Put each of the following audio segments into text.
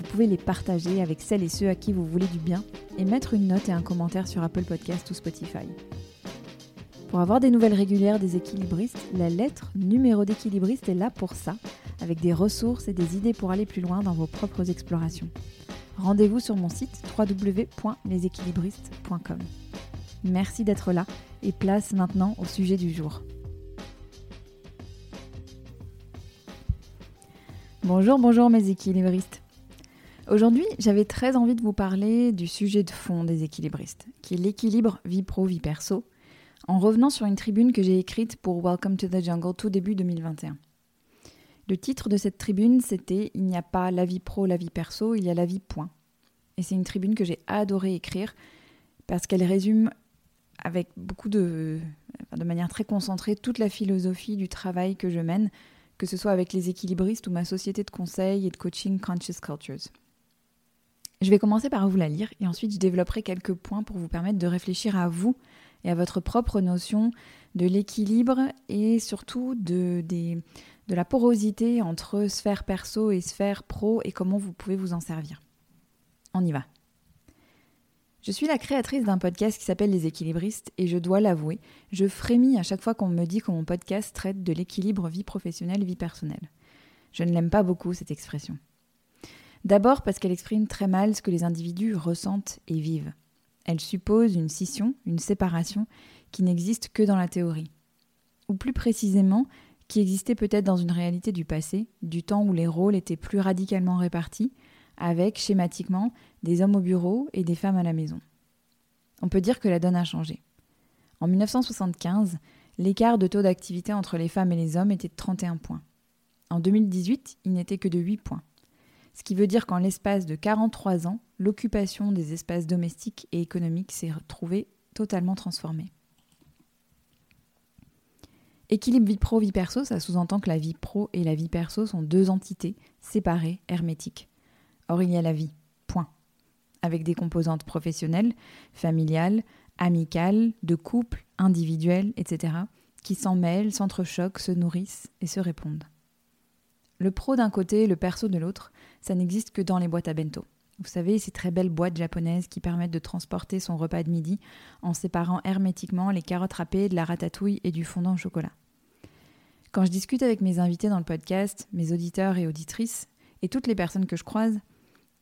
vous pouvez les partager avec celles et ceux à qui vous voulez du bien et mettre une note et un commentaire sur Apple Podcast ou Spotify. Pour avoir des nouvelles régulières des équilibristes, la lettre numéro d'équilibriste est là pour ça, avec des ressources et des idées pour aller plus loin dans vos propres explorations. Rendez-vous sur mon site www.leséquilibristes.com. Merci d'être là et place maintenant au sujet du jour. Bonjour, bonjour mes équilibristes. Aujourd'hui, j'avais très envie de vous parler du sujet de fond des équilibristes, qui est l'équilibre vie pro-vie perso, en revenant sur une tribune que j'ai écrite pour Welcome to the Jungle tout début 2021. Le titre de cette tribune, c'était Il n'y a pas la vie pro, la vie perso, il y a la vie point. Et c'est une tribune que j'ai adoré écrire parce qu'elle résume avec beaucoup de, de manière très concentrée toute la philosophie du travail que je mène, que ce soit avec les équilibristes ou ma société de conseil et de coaching Conscious Cultures. Je vais commencer par vous la lire et ensuite je développerai quelques points pour vous permettre de réfléchir à vous et à votre propre notion de l'équilibre et surtout de, la porosité entre sphère perso et sphère pro et comment vous pouvez vous en servir. On y va. Je suis la créatrice d'un podcast qui s'appelle Les équilibristes et je dois l'avouer, je frémis à chaque fois qu'on me dit que mon podcast traite de l'équilibre vie professionnelle-vie personnelle. Je ne l'aime pas beaucoup cette expression. D'abord parce qu'elle exprime très mal ce que les individus ressentent et vivent. Elle suppose une scission, une séparation, qui n'existe que dans la théorie. Ou plus précisément, qui existait peut-être dans une réalité du passé, du temps où les rôles étaient plus radicalement répartis, avec, schématiquement, des hommes au bureau et des femmes à la maison. On peut dire que la donne a changé. En 1975, l'écart de taux d'activité entre les femmes et les hommes était de 31 points. En 2018, il n'était que de 8 points ce qui veut dire qu'en l'espace de 43 ans, l'occupation des espaces domestiques et économiques s'est retrouvée totalement transformée. Équilibre vie pro-vie perso, ça sous-entend que la vie pro et la vie perso sont deux entités séparées, hermétiques. Or, il y a la vie, point. Avec des composantes professionnelles, familiales, amicales, de couple, individuelles, etc., qui s'en mêlent, s'entrechoquent, se nourrissent et se répondent. Le pro d'un côté et le perso de l'autre, ça n'existe que dans les boîtes à bento. Vous savez, ces très belles boîtes japonaises qui permettent de transporter son repas de midi en séparant hermétiquement les carottes râpées de la ratatouille et du fondant au chocolat. Quand je discute avec mes invités dans le podcast, mes auditeurs et auditrices, et toutes les personnes que je croise,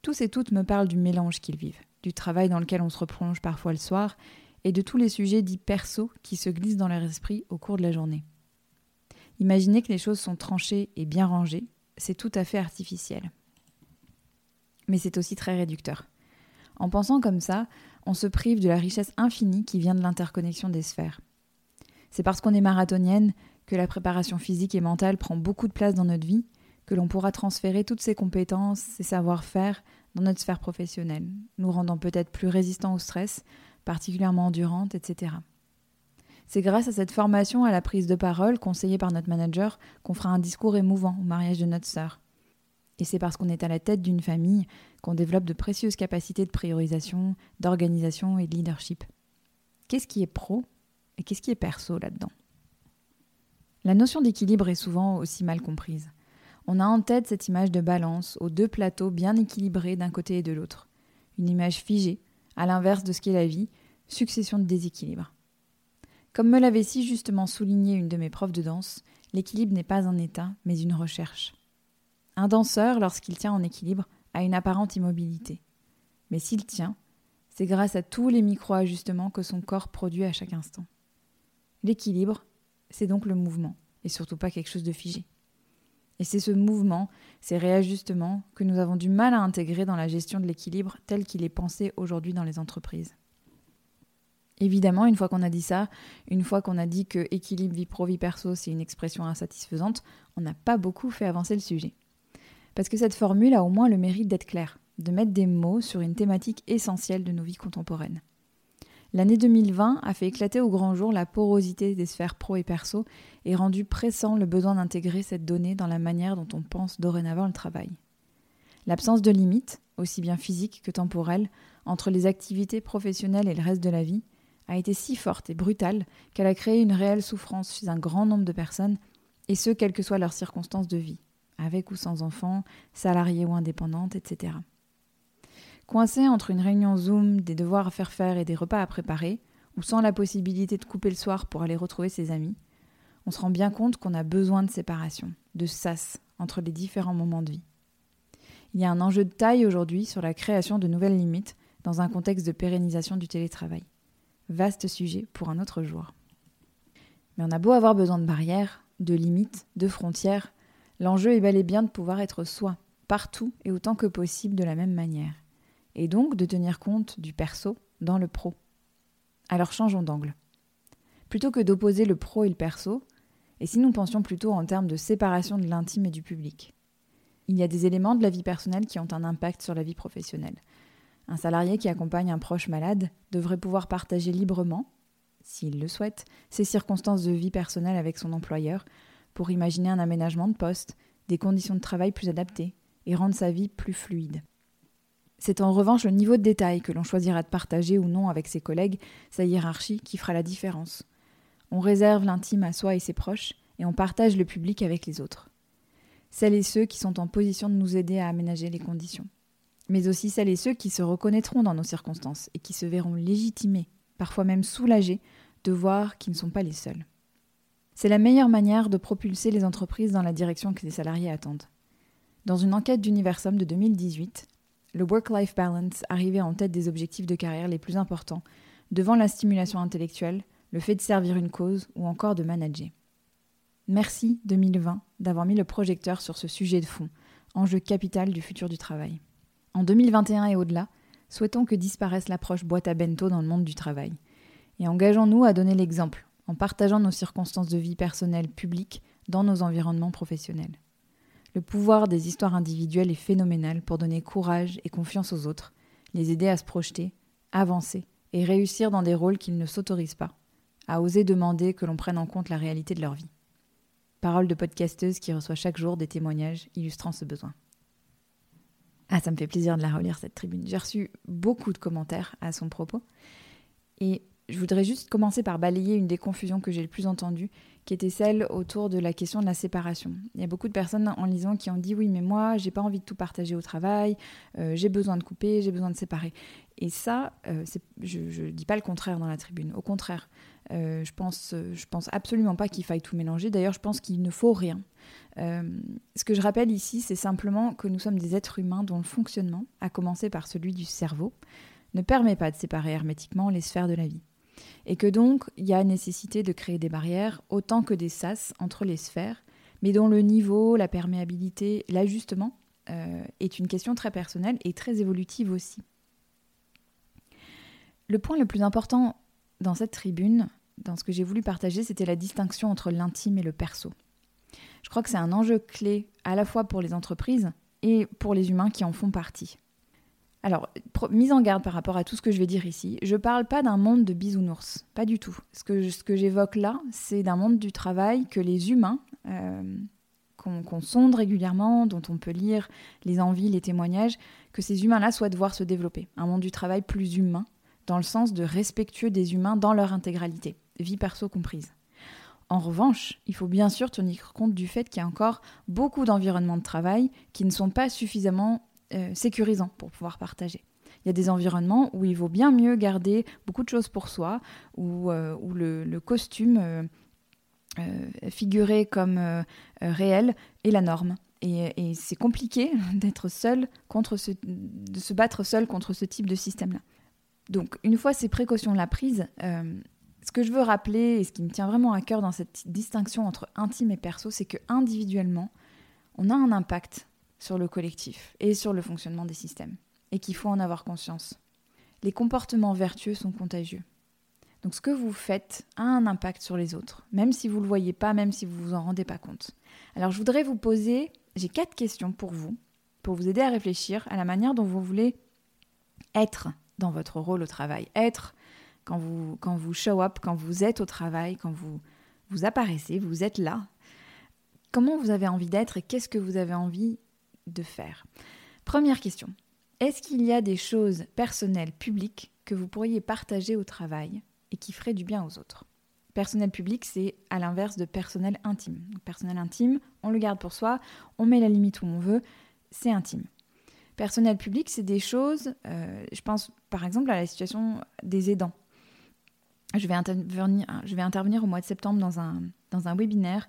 tous et toutes me parlent du mélange qu'ils vivent, du travail dans lequel on se replonge parfois le soir, et de tous les sujets dits perso qui se glissent dans leur esprit au cours de la journée. Imaginez que les choses sont tranchées et bien rangées, c'est tout à fait artificiel. Mais c'est aussi très réducteur. En pensant comme ça, on se prive de la richesse infinie qui vient de l'interconnexion des sphères. C'est parce qu'on est marathonienne que la préparation physique et mentale prend beaucoup de place dans notre vie, que l'on pourra transférer toutes ses compétences, ses savoir-faire dans notre sphère professionnelle, nous rendant peut-être plus résistants au stress, particulièrement endurantes, etc. C'est grâce à cette formation à la prise de parole conseillée par notre manager qu'on fera un discours émouvant au mariage de notre sœur. Et c'est parce qu'on est à la tête d'une famille qu'on développe de précieuses capacités de priorisation, d'organisation et de leadership. Qu'est-ce qui est pro et qu'est-ce qui est perso là-dedans? La notion d'équilibre est souvent aussi mal comprise. On a en tête cette image de balance aux deux plateaux bien équilibrés d'un côté et de l'autre. Une image figée, à l'inverse de ce qu'est la vie, succession de déséquilibres. Comme me l'avait si justement souligné une de mes profs de danse, l'équilibre n'est pas un état, mais une recherche. Un danseur, lorsqu'il tient en équilibre, a une apparente immobilité. Mais s'il tient, c'est grâce à tous les micro-ajustements que son corps produit à chaque instant. L'équilibre, c'est donc le mouvement, et surtout pas quelque chose de figé. Et c'est ce mouvement, ces réajustements, que nous avons du mal à intégrer dans la gestion de l'équilibre tel qu'il est pensé aujourd'hui dans les entreprises. Évidemment, une fois qu'on a dit ça, une fois qu'on a dit que équilibre vie pro vie perso c'est une expression insatisfaisante, on n'a pas beaucoup fait avancer le sujet. Parce que cette formule a au moins le mérite d'être claire, de mettre des mots sur une thématique essentielle de nos vies contemporaines. L'année 2020 a fait éclater au grand jour la porosité des sphères pro et perso et rendu pressant le besoin d'intégrer cette donnée dans la manière dont on pense dorénavant le travail. L'absence de limites, aussi bien physiques que temporelles, entre les activités professionnelles et le reste de la vie, a été si forte et brutale qu'elle a créé une réelle souffrance chez un grand nombre de personnes, et ce, quelles que soient leurs circonstances de vie, avec ou sans enfants, salariés ou indépendantes, etc. Coincé entre une réunion Zoom, des devoirs à faire faire et des repas à préparer, ou sans la possibilité de couper le soir pour aller retrouver ses amis, on se rend bien compte qu'on a besoin de séparation, de sas entre les différents moments de vie. Il y a un enjeu de taille aujourd'hui sur la création de nouvelles limites dans un contexte de pérennisation du télétravail. Vaste sujet pour un autre jour. Mais on a beau avoir besoin de barrières, de limites, de frontières, l'enjeu est bel et bien de pouvoir être soi, partout et autant que possible de la même manière et donc de tenir compte du perso dans le pro. Alors changeons d'angle. Plutôt que d'opposer le pro et le perso, et si nous pensions plutôt en termes de séparation de l'intime et du public Il y a des éléments de la vie personnelle qui ont un impact sur la vie professionnelle. Un salarié qui accompagne un proche malade devrait pouvoir partager librement, s'il le souhaite, ses circonstances de vie personnelle avec son employeur pour imaginer un aménagement de poste, des conditions de travail plus adaptées et rendre sa vie plus fluide. C'est en revanche le niveau de détail que l'on choisira de partager ou non avec ses collègues, sa hiérarchie, qui fera la différence. On réserve l'intime à soi et ses proches, et on partage le public avec les autres. Celles et ceux qui sont en position de nous aider à aménager les conditions. Mais aussi celles et ceux qui se reconnaîtront dans nos circonstances et qui se verront légitimés, parfois même soulagés, de voir qu'ils ne sont pas les seuls. C'est la meilleure manière de propulser les entreprises dans la direction que les salariés attendent. Dans une enquête d'Universum de 2018, le work-life balance arrivait en tête des objectifs de carrière les plus importants, devant la stimulation intellectuelle, le fait de servir une cause ou encore de manager. Merci 2020 d'avoir mis le projecteur sur ce sujet de fond, enjeu capital du futur du travail. En 2021 et au-delà, souhaitons que disparaisse l'approche boîte à bento dans le monde du travail. Et engageons-nous à donner l'exemple, en partageant nos circonstances de vie personnelles publiques dans nos environnements professionnels. Le pouvoir des histoires individuelles est phénoménal pour donner courage et confiance aux autres, les aider à se projeter, avancer et réussir dans des rôles qu'ils ne s'autorisent pas, à oser demander que l'on prenne en compte la réalité de leur vie. Parole de podcasteuse qui reçoit chaque jour des témoignages illustrant ce besoin. Ah, ça me fait plaisir de la relire cette tribune. J'ai reçu beaucoup de commentaires à son propos. Et je voudrais juste commencer par balayer une des confusions que j'ai le plus entendues, qui était celle autour de la question de la séparation. Il y a beaucoup de personnes en lisant qui ont dit oui, mais moi, j'ai pas envie de tout partager au travail, euh, j'ai besoin de couper, j'ai besoin de séparer. Et ça, euh, je ne dis pas le contraire dans la tribune. Au contraire, euh, je pense, je pense absolument pas qu'il faille tout mélanger. D'ailleurs, je pense qu'il ne faut rien. Ce que je rappelle ici, c'est simplement que nous sommes des êtres humains dont le fonctionnement, à commencer par celui du cerveau, ne permet pas de séparer hermétiquement les sphères de la vie et que donc il y a nécessité de créer des barrières autant que des sas entre les sphères, mais dont le niveau, la perméabilité, l'ajustement euh, est une question très personnelle et très évolutive aussi. Le point le plus important dans cette tribune, dans ce que j'ai voulu partager, c'était la distinction entre l'intime et le perso. Je crois que c'est un enjeu clé à la fois pour les entreprises et pour les humains qui en font partie. Alors, mise en garde par rapport à tout ce que je vais dire ici, je ne parle pas d'un monde de bisounours, pas du tout. Ce que, j'évoque là, c'est d'un monde du travail que les humains, euh, qu'on sonde régulièrement, dont on peut lire les envies, les témoignages, que ces humains-là souhaitent voir se développer. Un monde du travail plus humain, dans le sens de respectueux des humains dans leur intégralité, vie perso comprise. En revanche, il faut bien sûr tenir compte du fait qu'il y a encore beaucoup d'environnements de travail qui ne sont pas suffisamment euh, sécurisant pour pouvoir partager. Il y a des environnements où il vaut bien mieux garder beaucoup de choses pour soi, où, euh, le, costume euh, figuré comme réel est la norme. Et, c'est compliqué d'être seul contre de se battre seul contre ce type de système-là. Donc, une fois ces précautions-là prises, ce que je veux rappeler et ce qui me tient vraiment à cœur dans cette distinction entre intime et perso, c'est que individuellement, on a un impact sur le collectif et sur le fonctionnement des systèmes, et qu'il faut en avoir conscience. Les comportements vertueux sont contagieux. Donc ce que vous faites a un impact sur les autres, même si vous ne le voyez pas, même si vous vous en rendez pas compte. Alors je voudrais vous poser, j'ai quatre questions pour vous, pour vous aider à réfléchir à la manière dont vous voulez être dans votre rôle au travail. Être quand vous, show up, quand vous êtes au travail, quand vous, vous apparaissez, vous êtes là. Comment vous avez envie d'être et qu'est-ce que vous avez envie de faire? Première question. Est-ce qu'il y a des choses personnelles, publiques, que vous pourriez partager au travail et qui feraient du bien aux autres? Personnel public, c'est à l'inverse de personnel intime. personnel intime, on le garde pour soi, on met la limite où on veut, c'est intime. Personnel public, c'est des choses, euh, je pense par exemple à la situation des aidants. Je vais intervenir, au mois de septembre dans un, webinaire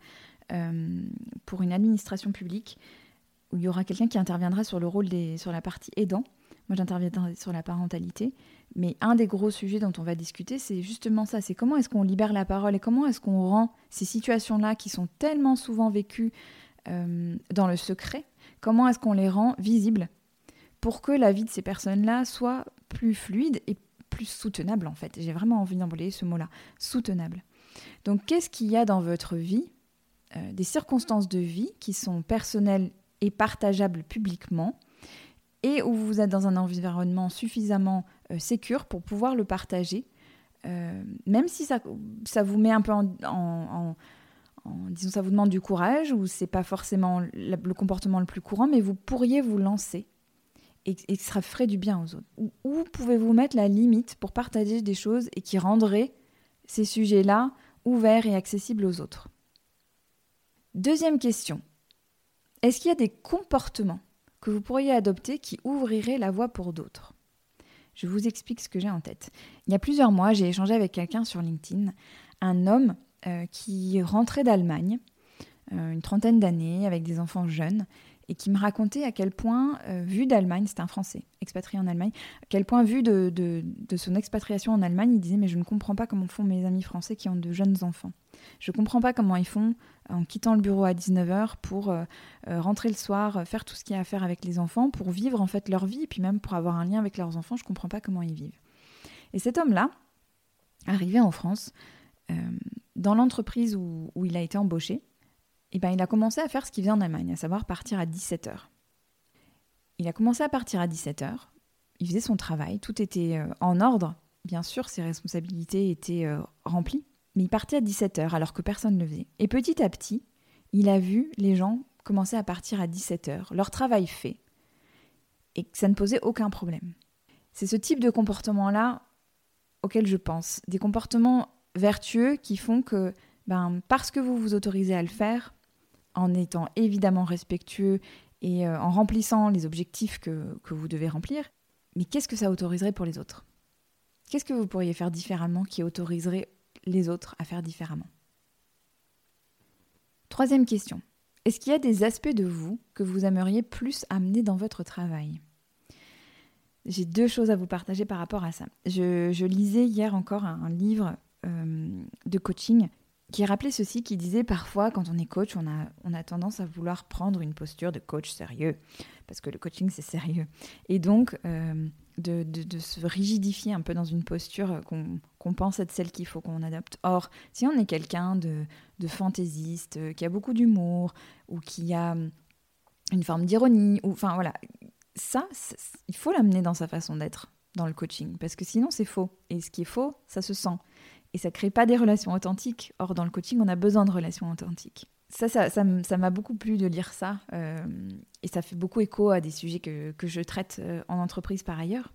euh, pour une administration publique où il y aura quelqu'un qui interviendra sur le rôle des, sur la partie aidant. Moi, j'interviendrai sur la parentalité. Mais un des gros sujets dont on va discuter, c'est justement ça. C'est comment est-ce qu'on libère la parole et comment est-ce qu'on rend ces situations-là qui sont tellement souvent vécues euh, dans le secret, comment est-ce qu'on les rend visibles pour que la vie de ces personnes-là soit plus fluide et soutenable en fait. J'ai vraiment envie d'employer ce mot-là, soutenable. Donc qu'est-ce qu'il y a dans votre vie, euh, des circonstances de vie qui sont personnelles et partageables publiquement, et où vous êtes dans un environnement suffisamment euh, pour pouvoir le partager, euh, même si ça, ça vous met un peu en, disons ça vous demande du courage ou c'est pas forcément le comportement le plus courant, mais vous pourriez vous lancer et, ferait du bien aux autres. Où, pouvez-vous mettre la limite pour partager des choses et qui rendraient ces sujets-là ouverts et accessibles aux autres? Deuxième question. Est-ce qu'il y a des comportements que vous pourriez adopter qui ouvriraient la voie pour d'autres? Je vous explique ce que j'ai en tête. Il y a plusieurs mois, j'ai échangé avec quelqu'un sur LinkedIn, un homme euh, qui rentrait d'Allemagne, euh, une trentaine d'années, avec des enfants jeunes, et qui me racontait à quel point, euh, vu d'Allemagne, c'était un Français expatrié en Allemagne, à quel point, vu de, de, son expatriation en Allemagne, il disait Mais je ne comprends pas comment font mes amis français qui ont de jeunes enfants. Je ne comprends pas comment ils font en quittant le bureau à 19h pour euh, euh, rentrer le soir, faire tout ce qu'il y a à faire avec les enfants, pour vivre en fait leur vie, et puis même pour avoir un lien avec leurs enfants. Je ne comprends pas comment ils vivent. Et cet homme-là, arrivé en France, dans l'entreprise où, où il a été embauché, eh ben, il a commencé à faire ce qu'il faisait en Allemagne, à savoir partir à 17h. Il a commencé à partir à 17h, il faisait son travail, tout était euh, en ordre, bien sûr, ses responsabilités étaient euh, remplies, mais il partait à 17h alors que personne ne le faisait. Et petit à petit, il a vu les gens commencer à partir à 17h, leur travail fait, et que ça ne posait aucun problème. C'est ce type de comportement-là auquel je pense, des comportements vertueux qui font que, ben, parce que vous vous autorisez à le faire, en étant évidemment respectueux et euh, en remplissant les objectifs que, vous devez remplir. Mais qu'est-ce que ça autoriserait pour les autres? Qu'est-ce que vous pourriez faire différemment qui autoriserait les autres à faire différemment? Troisième question. Est-ce qu'il y a des aspects de vous que vous aimeriez plus amener dans votre travail? J'ai deux choses à vous partager par rapport à ça. Je, lisais hier encore un, livre euh, de coaching qui rappelait ceci, qui disait parfois quand on est coach, on a, on a tendance à vouloir prendre une posture de coach sérieux, parce que le coaching c'est sérieux. Et donc euh, de, de, se rigidifier un peu dans une posture qu'on pense être celle qu'il faut qu'on adopte. Or, si on est quelqu'un de, de fantaisiste, qui a beaucoup d'humour, ou qui a une forme d'ironie, ou enfin voilà, ça, il faut l'amener dans sa façon d'être dans le coaching, parce que sinon c'est faux. Et ce qui est faux, ça se sent et ça crée pas des relations authentiques. Or, dans le coaching, on a besoin de relations authentiques. Ça, ça, ça, m'a beaucoup plu de lire ça, euh, et ça fait beaucoup écho à des sujets que, que je traite euh, en entreprise par ailleurs.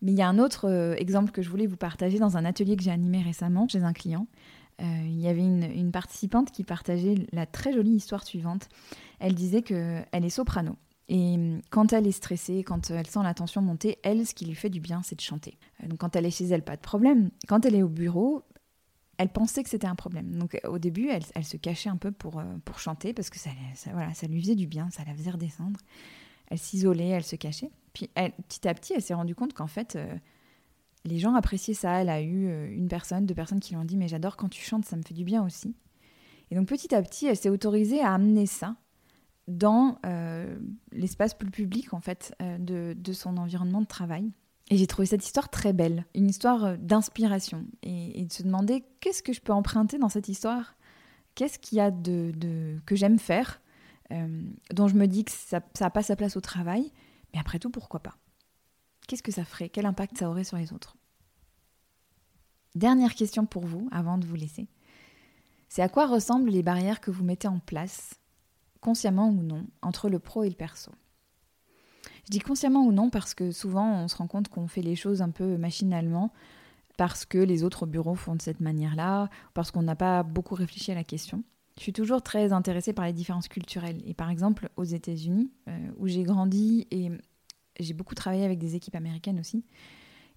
Mais il y a un autre euh, exemple que je voulais vous partager dans un atelier que j'ai animé récemment chez un client. il y avait une, une, participante qui partageait la très jolie histoire suivante. Elle disait qu'elle est soprano. Et hum, quand elle est stressée, quand elle sent la tension monter, elle, ce qui lui fait du bien, c'est de chanter. Euh, donc quand elle est chez elle, pas de problème. Quand elle est au bureau, elle pensait que c'était un problème. Donc au début, elle, elle, se cachait un peu pour, euh, pour chanter parce que ça, voilà, ça lui faisait du bien, ça la faisait redescendre. Elle s'isolait, elle se cachait. Puis petit à petit, elle s'est rendue compte qu'en fait, euh, les gens appréciaient ça. Elle a eu une personne, deux personnes qui lui ont dit Mais j'adore quand tu chantes, ça me fait du bien aussi. Et donc petit à petit, elle s'est autorisée à amener ça dans euh, l'espace plus public en fait euh, de, son environnement de travail. Et j'ai trouvé cette histoire très belle, une histoire euh, d'inspiration et, de se demander qu'est-ce que je peux emprunter dans cette histoire, qu'est-ce qu'il y a de, que j'aime faire dont je me dis que ça n'a pas sa place au travail, mais après tout, pourquoi pas? Qu'est-ce que ça ferait? Quel impact ça aurait sur les autres? Dernière question pour vous, avant de vous laisser. C'est à quoi ressemblent les barrières que vous mettez en place, consciemment ou non, entre le pro et le perso Je dis consciemment ou non parce que souvent on se rend compte qu'on fait les choses un peu machinalement, parce que les autres bureaux font de cette manière-là, parce qu'on n'a pas beaucoup réfléchi à la question. Je suis toujours très intéressée par les différences culturelles. Et par exemple, aux États-Unis, euh, où j'ai grandi et j'ai beaucoup travaillé avec des équipes américaines aussi.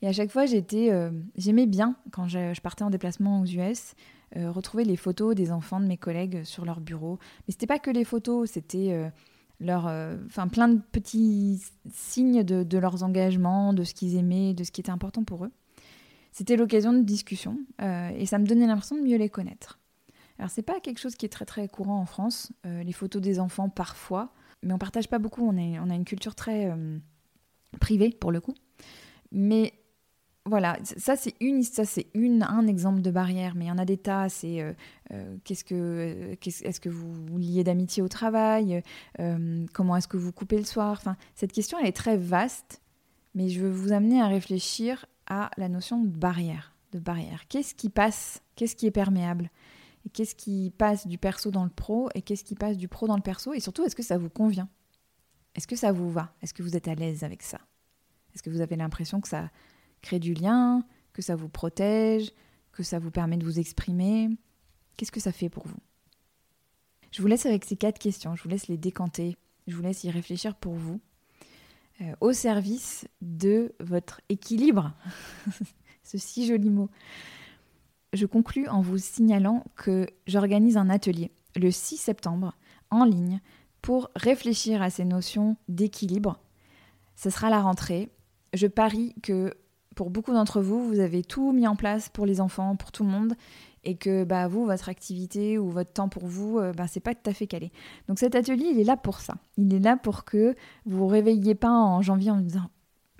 Et à chaque fois, euh, j'aimais bien, quand je, partais en déplacement aux US, euh, retrouver les photos des enfants de mes collègues sur leur bureau. Mais c'était pas que les photos, c'était leur, enfin plein de petits signes de, leurs engagements, de ce qu'ils aimaient, de ce qui était important pour eux. C'était l'occasion de discussion et ça me donnait l'impression de mieux les connaître. Alors c'est pas quelque chose qui est très très courant en France, euh, les photos des enfants parfois, mais on partage pas beaucoup, on, on a une culture très euh, privée pour le coup. Mais voilà, ça c'est une, ça c'est un exemple de barrière, mais il y en a des tas. C'est euh, qu'est-ce que, est-ce que vous, liez d'amitié au travail Comment est-ce que vous coupez le soir cette question elle est très vaste, mais je veux vous amener à réfléchir à la notion de barrière, de barrière. Qu'est-ce qui passe Qu'est-ce qui est perméable et qu'est-ce qui passe du perso dans le pro et qu'est-ce qui passe du pro dans le perso et surtout est-ce que ça vous convient? Est-ce que ça vous va? Est-ce que vous êtes à l'aise avec ça? Est-ce que vous avez l'impression que ça crée du lien, que ça vous protège, que ça vous permet de vous exprimer Qu'est-ce que ça fait pour vous? Je vous laisse avec ces quatre questions, je vous laisse les décanter, je vous laisse y réfléchir pour vous, euh, au service de votre équilibre, ce si joli mot, je conclus en vous signalant que j'organise un atelier le 6 septembre en ligne pour réfléchir à ces notions d'équilibre. Ce sera la rentrée. Je parie que pour beaucoup d'entre vous, vous avez tout mis en place pour les enfants, pour tout le monde, et que bah, vous, votre activité ou votre temps pour vous, euh, bah, c'est pas tout à fait calé. Donc cet atelier, il est là pour ça. Il est là pour que vous vous réveilliez pas en janvier en me disant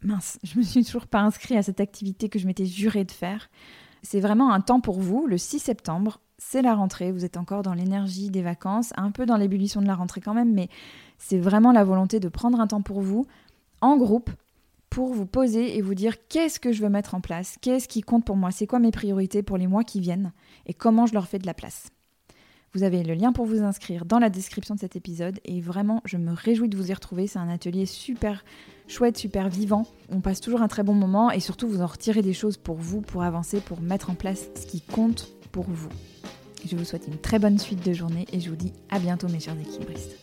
mince, je me suis toujours pas inscrit à cette activité que je m'étais juré de faire. C'est vraiment un temps pour vous. Le 6 septembre, c'est la rentrée. Vous êtes encore dans l'énergie des vacances, un peu dans l'ébullition de la rentrée quand même, mais c'est vraiment la volonté de prendre un temps pour vous, en groupe, pour vous poser et vous dire qu'est-ce que je veux mettre en place, qu'est-ce qui compte pour moi, c'est quoi mes priorités pour les mois qui viennent et comment je leur fais de la place. Vous avez le lien pour vous inscrire dans la description de cet épisode et vraiment je me réjouis de vous y retrouver. C'est un atelier super chouette, super vivant. On passe toujours un très bon moment et surtout vous en retirez des choses pour vous, pour avancer, pour mettre en place ce qui compte pour vous. Je vous souhaite une très bonne suite de journée et je vous dis à bientôt mes chers équilibristes.